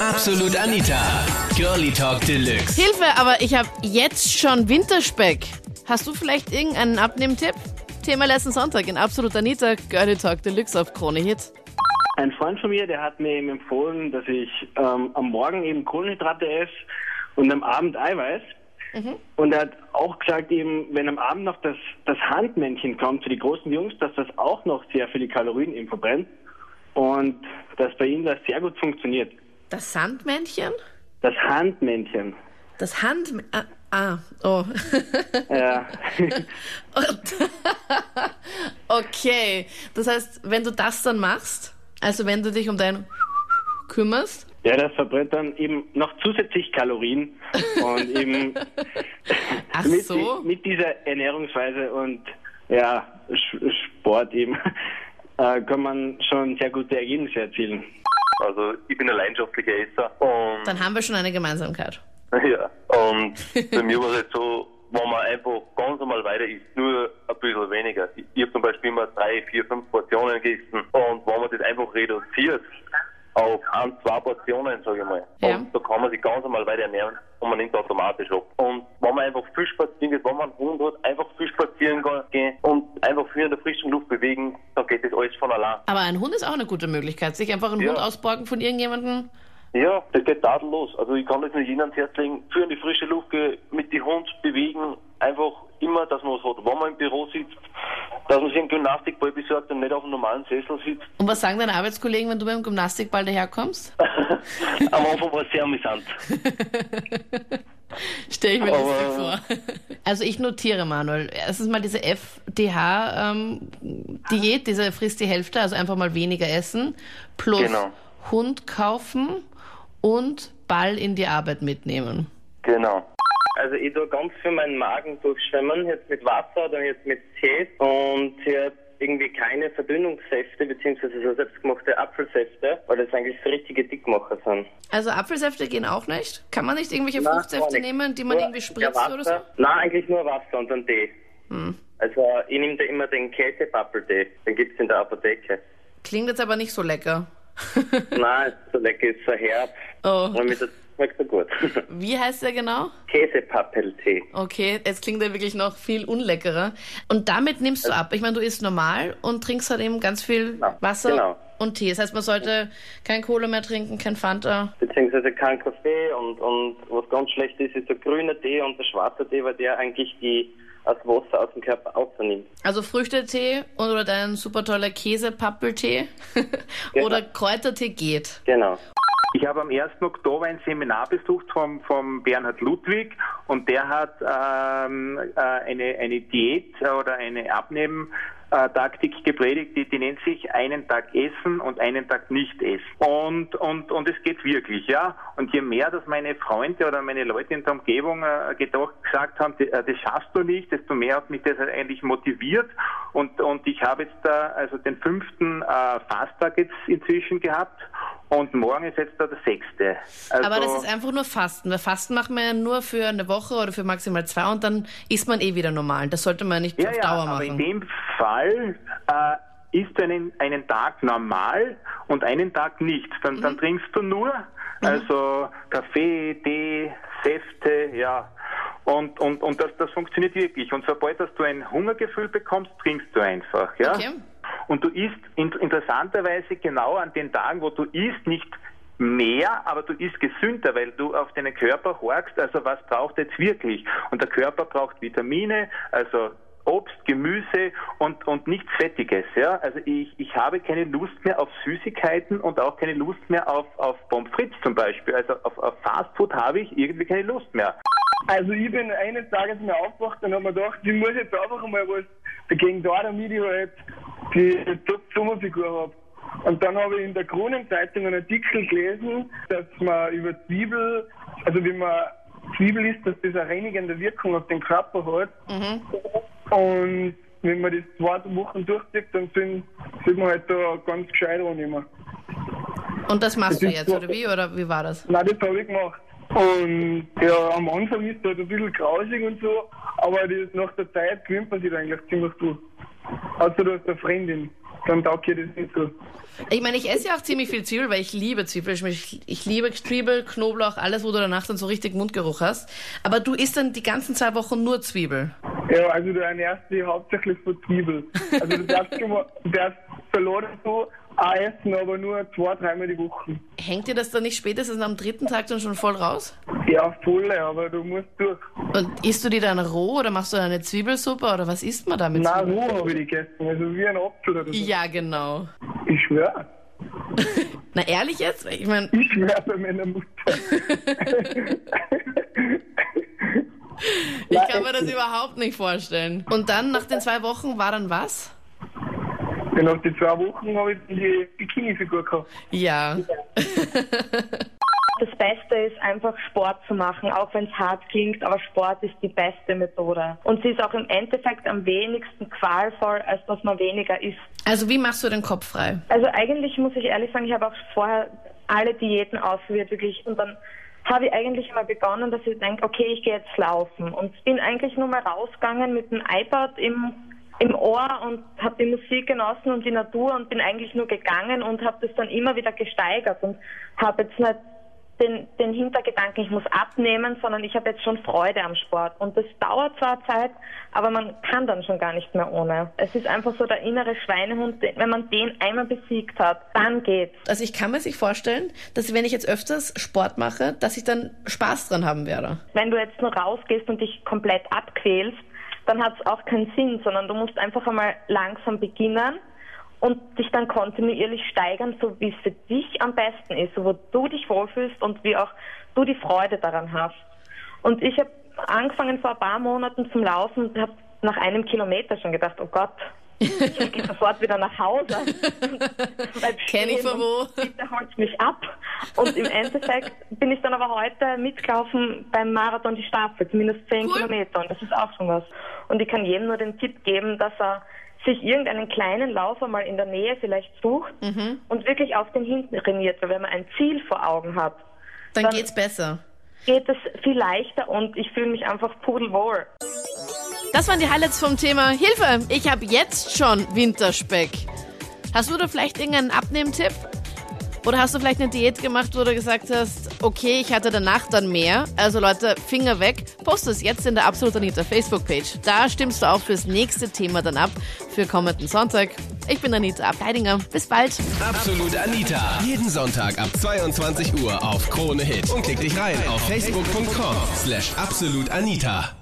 Absolut Anita. Girlie Talk Deluxe. Hilfe, aber ich habe jetzt schon Winterspeck. Hast du vielleicht irgendeinen Abnehmtipp? Thema letzten Sonntag in Absolut Anita, Girlie Talk Deluxe auf Krone Hit. Ein Freund von mir, der hat mir eben empfohlen, dass ich ähm, am Morgen eben Kohlenhydrate esse und am Abend Eiweiß. Und er hat auch gesagt, eben, wenn am Abend noch das, das Handmännchen kommt für die großen Jungs, dass das auch noch sehr viele Kalorien eben verbrennt. Und dass bei ihm das sehr gut funktioniert. Das Sandmännchen? Das Handmännchen. Das Hand... Ah, ah oh. Ja. okay, das heißt, wenn du das dann machst, also wenn du dich um dein kümmerst, ja, das verbrennt dann eben noch zusätzlich Kalorien und eben Ach mit, so. mit dieser Ernährungsweise und ja, Sport eben äh, kann man schon sehr gute Ergebnisse erzielen. Also ich bin ein leidenschaftlicher Esser und dann haben wir schon eine Gemeinsamkeit. ja, und bei mir war es jetzt so, wenn man einfach ganz normal weiter isst, nur ein bisschen weniger. Ich, ich habe zum Beispiel immer drei, vier, fünf Portionen gegessen und wenn man das einfach reduziert auf ein, zwei Portionen, sage ich mal, Ja. und da kann man sich ganz normal weiter ernähren und man nimmt automatisch ab. Und wenn man einfach viel spazieren geht, wenn man einen Hund hat, einfach viel spazieren gehen und einfach viel in der frischen Luft bewegen, dann geht das alles von allein. Aber ein Hund ist auch eine gute Möglichkeit, sich einfach einen Ja. Hund ausborgen von irgendjemandem. Ja, das geht tadellos. Also ich kann das nur jedem ans Herz legen, für in die frische Luft gehen, mit die Hund bewegen, einfach immer, dass man was hat. Wenn man im Büro sitzt, dass man sich einen Gymnastikball besorgt und nicht auf einem normalen Sessel sitzt. Und was sagen deine Arbeitskollegen, wenn du beim Gymnastikball daherkommst? Am Anfang war es sehr amüsant. Stell ich mir Aber- lustig vor. Also ich notiere, Manuel. Erstens mal diese FDH-Diät, diese frisst die Hälfte, also einfach mal weniger essen, plus Genau. Hund kaufen und Ball in die Arbeit mitnehmen. Genau. Also ich tue ganz für meinen Magen durchschwimmen, jetzt mit Wasser oder jetzt mit Tee und hier irgendwie keine Verdünnungssäfte beziehungsweise so selbstgemachte Apfelsäfte, weil das eigentlich so richtige Dickmacher sind. Also Apfelsäfte gehen auch nicht? Kann man nicht irgendwelche gar Fruchtsäfte nicht. nehmen, die man Nur irgendwie spritzt Wasser, oder so? Hm. Nein, eigentlich nur Wasser und dann Tee. Also ich nehme da immer den Käsepappeltee, den gibt's in der Apotheke. Klingt jetzt aber nicht so lecker. Nein, so lecker ist so herb Oh. und mit das schmeckt so gut. Wie heißt der genau? Käsepappeltee. Okay, jetzt klingt er wirklich noch viel unleckerer. Und damit nimmst du ab. Ich meine, du isst normal und trinkst halt eben ganz viel Genau, Wasser genau. und Tee. Das heißt, man sollte kein Cola mehr trinken, kein Fanta. beziehungsweise kein Kaffee und, und was ganz schlecht ist, ist der grüne Tee und der schwarze Tee, weil der eigentlich die das Wasser aus dem Körper aufnimmt. Also Früchtetee oder dein super toller Käsepappeltee oder Kräutertee geht. Genau. Ich habe am 1. Oktober ein Seminar besucht vom, vom Bernhard Ludwig und der hat ähm, äh, eine, eine Diät oder eine Abnehmtaktik gepredigt, die, die nennt sich einen Tag essen und einen Tag nicht essen. Und, und, und es geht wirklich, ja. Und je mehr, dass meine Freunde oder meine Leute in der Umgebung äh, gedacht, gesagt haben, äh, das schaffst du nicht, desto mehr hat mich das eigentlich motiviert. Und, und ich habe jetzt da also den fünften äh, Fasttag jetzt inzwischen gehabt und morgen ist jetzt da der sechste. Also, Aber das ist einfach nur Fasten. Weil Fasten macht man ja nur für eine Woche oder für maximal zwei und dann isst man eh wieder normal. Das sollte man nicht ja, auf ja, Dauer aber in machen. dem Fall äh, isst du einen, einen Tag normal und einen Tag nicht. Dann, Mhm. dann trinkst du nur, also Kaffee, Tee, Säfte, ja. Und, und, und das, das funktioniert wirklich. Und sobald dass du ein Hungergefühl bekommst, trinkst du einfach, ja. Okay. Und du isst in, interessanterweise genau an den Tagen, wo du isst, nicht mehr, aber du isst gesünder, weil du auf deinen Körper horchst, also was braucht jetzt wirklich? Und der Körper braucht Vitamine, also Obst, Gemüse und, und nichts Fettiges. Ja? Also ich, ich habe keine Lust mehr auf Süßigkeiten und auch keine Lust mehr auf, auf Pommes frites zum Beispiel. Also auf, auf Fastfood habe ich irgendwie keine Lust mehr. Also ich bin eines Tages mal aufgewacht und habe mir gedacht, ich muss jetzt einfach mal was dagegen da, damit ich halt die Top-Sommerfigur habe. Und dann habe ich in der Kronenzeitung einen Artikel gelesen, dass man über Zwiebel, also wenn man Zwiebel isst, dass das eine reinigende Wirkung auf den Körper hat. Und wenn man das zwei Wochen durchzieht, dann sind, sind wir halt da ganz gescheit annehmen. Und das machst du Das ist jetzt, so- oder wie? Oder wie war das? Nein, das habe ich gemacht. Und ja, am Anfang ist es halt ein bisschen grausig und so, aber das, nach der Zeit gewöhnt man sich eigentlich ziemlich gut. Außer du hast eine Freundin. dann taugt ihr das nicht so. Ich meine, ich esse ja auch ziemlich viel Zwiebel, weil ich liebe Zwiebel. Ich, ich liebe Zwiebel, Knoblauch, alles, wo du danach dann so richtig Mundgeruch hast. Aber du isst dann die ganzen zwei Wochen nur Zwiebel. Ja, also du ernährst dich hauptsächlich von Zwiebel. Also du darfst, du darfst verloren so auch essen, aber nur zwei, dreimal die Woche. Hängt dir das dann nicht spätestens am dritten Tag dann schon voll raus? Ja, voll, aber du musst durch. Und isst du die dann roh oder machst du dann eine Zwiebelsuppe oder was isst man damit? Nein, roh habe ich die gegessen, also wie ein Apfel oder so. Ja, genau. Ich schwöre. Na ehrlich jetzt? Ich meine, Ich schwöre bei meiner Mutter. ich kann mir das überhaupt nicht vorstellen. Und dann nach den zwei Wochen war dann was? Ja, nach den zwei Wochen habe ich die Bikini-Figur gehabt. Ja. Das Beste ist einfach Sport zu machen, auch wenn es hart klingt, aber Sport ist die beste Methode. Und sie ist auch im Endeffekt am wenigsten qualvoll, als dass man weniger isst. Also wie machst du den Kopf frei? Also eigentlich muss ich ehrlich sagen, ich habe auch vorher alle Diäten ausprobiert, wirklich. Und dann habe ich eigentlich mal begonnen, dass ich denke, okay, ich gehe jetzt laufen. Und bin eigentlich nur mal rausgegangen mit dem iPad im, im Ohr und habe die Musik genossen und die Natur und bin eigentlich nur gegangen und habe das dann immer wieder gesteigert und habe jetzt nicht den, den Hintergedanken, ich muss abnehmen, sondern ich habe jetzt schon Freude am Sport. Und das dauert zwar Zeit, aber man kann dann schon gar nicht mehr ohne. Es ist einfach so der innere Schweinehund, wenn man den einmal besiegt hat, dann geht's. Also ich kann mir sich vorstellen, dass wenn ich jetzt öfters Sport mache, dass ich dann Spaß dran haben werde. Wenn du jetzt nur rausgehst und dich komplett abquälst, dann hat es auch keinen Sinn, sondern du musst einfach einmal langsam beginnen und dich dann kontinuierlich steigern, so wie es für dich am besten ist, so wo du dich wohlfühlst und wie auch du die Freude daran hast. Und ich habe angefangen vor ein paar Monaten zum Laufen und habe nach einem Kilometer schon gedacht, oh Gott, ich gehe sofort wieder nach Hause. Kenn ich von wo. Bitte holt mich ab. Und im Endeffekt bin ich dann aber heute mitgelaufen beim Marathon die Staffel, zumindest 10 Cool. Kilometer. Und das ist auch schon was. Und ich kann jedem nur den Tipp geben, dass er sich irgendeinen kleinen Laufer mal in der Nähe vielleicht sucht Mhm. und wirklich auf den hinten trainiert. Weil wenn man ein Ziel vor Augen hat, Dann, Dann- geht's besser. geht es viel leichter und ich fühle mich einfach pudelwohl. Das waren die Highlights vom Thema Hilfe. Ich habe jetzt schon Winterspeck. Hast du da vielleicht irgendeinen Abnehmtipp? Oder hast du vielleicht eine Diät gemacht, wo du gesagt hast, okay, ich hatte danach dann mehr. Also Leute, Finger weg. Post es jetzt in der Absolut Anita Facebook-Page. Da stimmst du auch fürs nächste Thema dann ab für kommenden Sonntag. Ich bin Anita Ableidinger. Bis bald. Absolut Anita. Jeden Sonntag ab 22 Uhr auf Krone Hit. Und klick dich rein auf facebook.com slash absolutanita.